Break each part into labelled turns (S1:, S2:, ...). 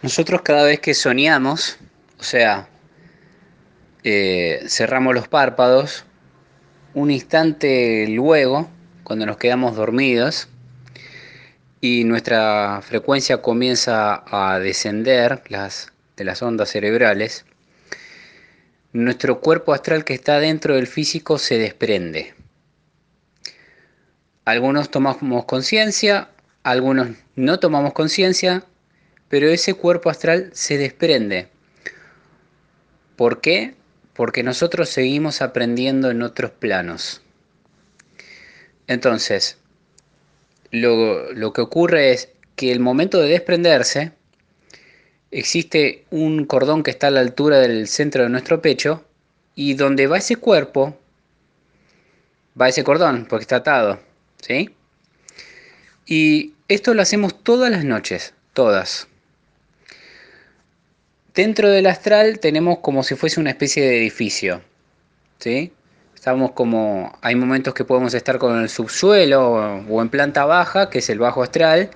S1: Nosotros cada vez que soñamos, o sea, eh, cerramos los párpados, un instante luego, cuando nos quedamos dormidos y nuestra frecuencia comienza a descender las, de las ondas cerebrales, nuestro cuerpo astral que está dentro del físico se desprende. Algunos tomamos conciencia, algunos no tomamos conciencia, pero ese cuerpo astral se desprende. ¿Por qué? Porque nosotros seguimos aprendiendo en otros planos. Entonces, lo, lo que ocurre es que el momento de desprenderse, existe un cordón que está a la altura del centro de nuestro pecho y donde va ese cuerpo, va ese cordón, porque está atado, ¿sí? Y esto lo hacemos todas las noches, todas. Dentro del astral tenemos como si fuese una especie de edificio, ¿sí? Estamos como, hay momentos que podemos estar con el subsuelo o en planta baja, que es el bajo astral.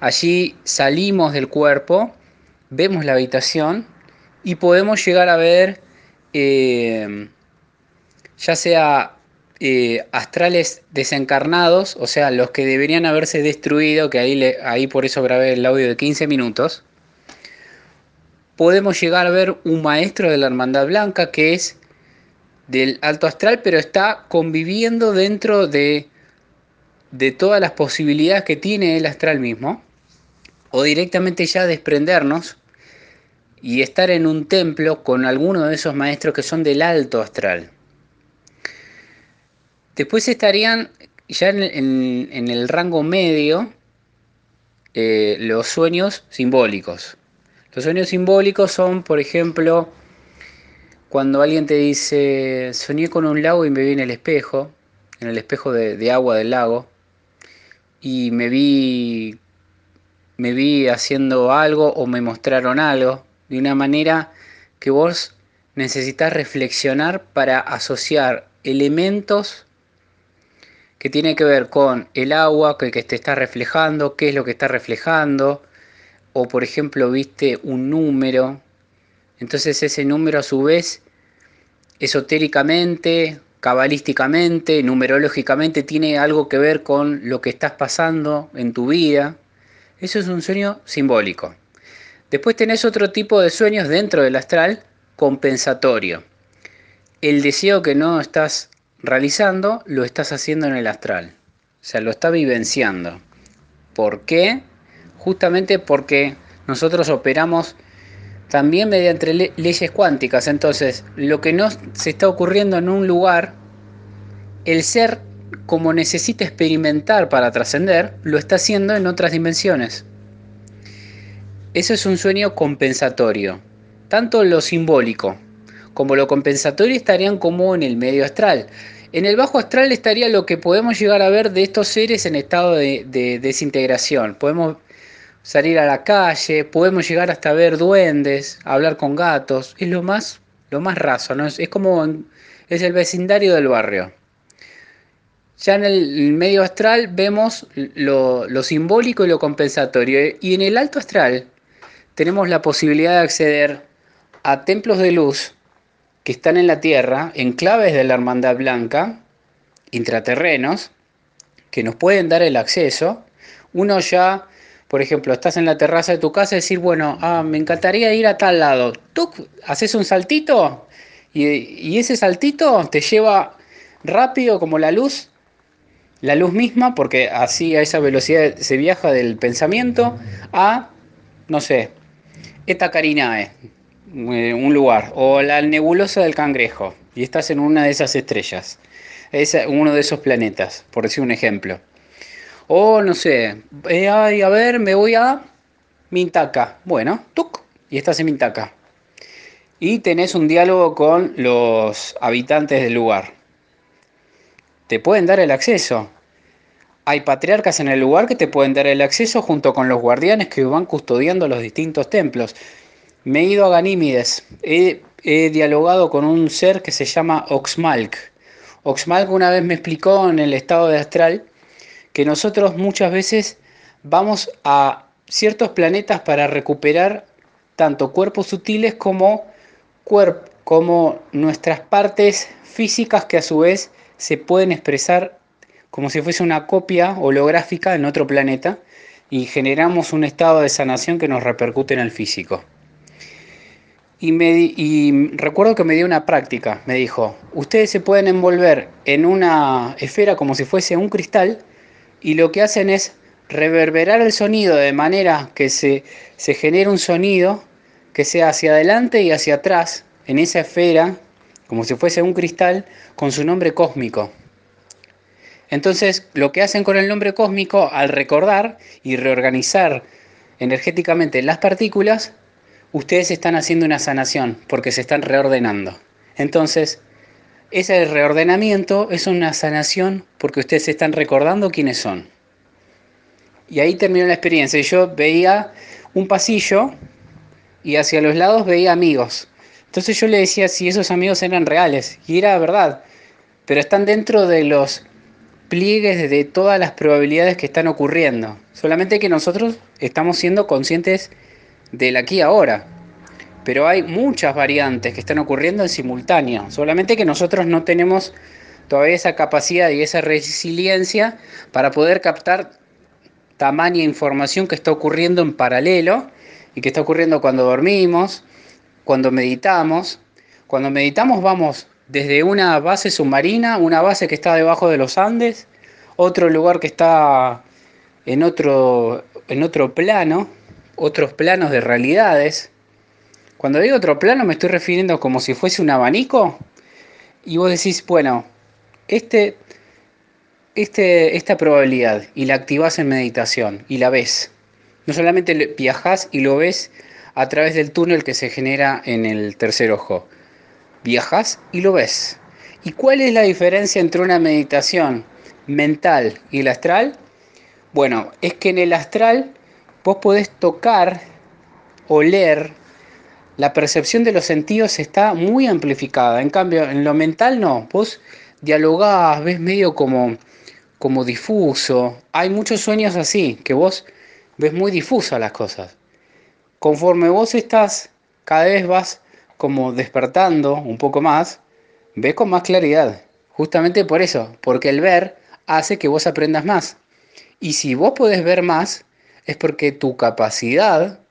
S1: Allí salimos del cuerpo, vemos la habitación y podemos llegar a ver eh, ya sea eh, astrales desencarnados, o sea, los que deberían haberse destruido, que ahí, ahí por eso grabé el audio de 15 minutos, podemos llegar a ver un maestro de la Hermandad Blanca que es del alto astral, pero está conviviendo dentro de, de todas las posibilidades que tiene el astral mismo, o directamente ya desprendernos y estar en un templo con alguno de esos maestros que son del alto astral. Después estarían ya en, el rango medio eh, los sueños simbólicos. Los sueños simbólicos son, por ejemplo, cuando alguien te dice, soñé con un lago y me vi en el espejo, en el espejo de, agua del lago, y me vi, me vi haciendo algo o me mostraron algo, de una manera que vos necesitas reflexionar para asociar elementos que tienen que ver con el agua que, que te está reflejando, qué es lo que está reflejando, o por ejemplo viste un número, entonces ese número a su vez esotéricamente, cabalísticamente, numerológicamente tiene algo que ver con lo que estás pasando en tu vida. Eso es un sueño simbólico. Después tenés otro tipo de sueños dentro del astral compensatorio. El deseo que no estás realizando lo estás haciendo en el astral. O sea, lo está vivenciando. ¿Por qué? Justamente porque nosotros operamos también mediante leyes cuánticas. Entonces, lo que no se está ocurriendo en un lugar, el ser, como necesita experimentar para trascender, lo está haciendo en otras dimensiones. Eso es un sueño compensatorio. Tanto lo simbólico como lo compensatorio estarían como en el medio astral. En el bajo astral estaría lo que podemos llegar a ver de estos seres en estado de, de desintegración. Podemos salir a la calle, podemos llegar hasta ver duendes, hablar con gatos, es lo más, lo más raso, ¿no? es, como es el vecindario del barrio. Ya en el medio astral vemos lo, lo simbólico y lo compensatorio. Y en el alto astral tenemos la posibilidad de acceder a templos de luz que están en la Tierra, enclaves de la Hermandad Blanca, intraterrenos, que nos pueden dar el acceso. Uno ya por ejemplo, estás en la terraza de tu casa y decir, bueno, ah, me encantaría ir a tal lado. Tú haces un saltito y, ese saltito te lleva rápido como la luz, la luz misma, porque así a esa velocidad se viaja del pensamiento a, no sé, Eta Carinae, eh, un lugar, o la nebulosa del cangrejo, y estás en una de esas estrellas, es uno de esos planetas, por decir un ejemplo. O no sé, eh, a ver, me voy a Mintaca. Bueno, tuc, y estás en Mintaca. Y tenés un diálogo con los habitantes del lugar. Te pueden dar el acceso. Hay patriarcas en el lugar que te pueden dar el acceso junto con los guardianes que van custodiando los distintos templos. Me he ido a Ganímides. He, he dialogado con un ser que se llama Oxmalk. Oxmalk una vez me explicó en el estado de astral que nosotros muchas veces vamos a ciertos planetas para recuperar tanto cuerpos sutiles como, como nuestras partes físicas que a su vez se pueden expresar como si fuese una copia holográfica en otro planeta y generamos un estado de sanación que nos repercute en el físico. Y, me, y recuerdo que me dio una práctica, me dijo, ustedes se pueden envolver en una esfera como si fuese un cristal y lo que hacen es reverberar el sonido de manera que se, se genere un sonido que sea hacia adelante y hacia atrás en esa esfera, como si fuese un cristal, con su nombre cósmico. Entonces, lo que hacen con el nombre cósmico, al recordar y reorganizar energéticamente las partículas, ustedes están haciendo una sanación porque se están reordenando. Entonces, ese reordenamiento es una sanación porque ustedes están recordando quiénes son. Y ahí terminó la experiencia. Yo veía un pasillo y hacia los lados veía amigos. Entonces yo le decía si esos amigos eran reales. Y era verdad. Pero están dentro de los pliegues de todas las probabilidades que están ocurriendo. Solamente que nosotros estamos siendo conscientes del aquí ahora. Pero hay muchas variantes que están ocurriendo en simultáneo. Solamente que nosotros no tenemos todavía esa capacidad y esa resiliencia para poder captar tamaña información que está ocurriendo en paralelo y que está ocurriendo cuando dormimos, cuando meditamos. Cuando meditamos vamos desde una base submarina, una base que está debajo de los Andes, otro lugar que está en otro, en otro plano, otros planos de realidades. Cuando digo otro plano me estoy refiriendo como si fuese un abanico y vos decís, bueno, este, este, esta probabilidad y la activás en meditación y la ves. No solamente viajás y lo ves a través del túnel que se genera en el tercer ojo, viajas y lo ves. ¿Y cuál es la diferencia entre una meditación mental y el astral? Bueno, es que en el astral vos podés tocar, oler, la percepción de los sentidos está muy amplificada. En cambio, en lo mental no. Vos dialogás, ves medio como, como difuso. Hay muchos sueños así, que vos ves muy difusas las cosas. Conforme vos estás, cada vez vas como despertando un poco más, ves con más claridad. Justamente por eso, porque el ver hace que vos aprendas más. Y si vos podés ver más, es porque tu capacidad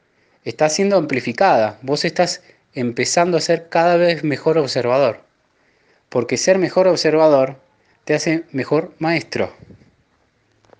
S1: está siendo amplificada. Vos estás empezando a ser cada vez mejor observador. Porque ser mejor observador te hace mejor maestro.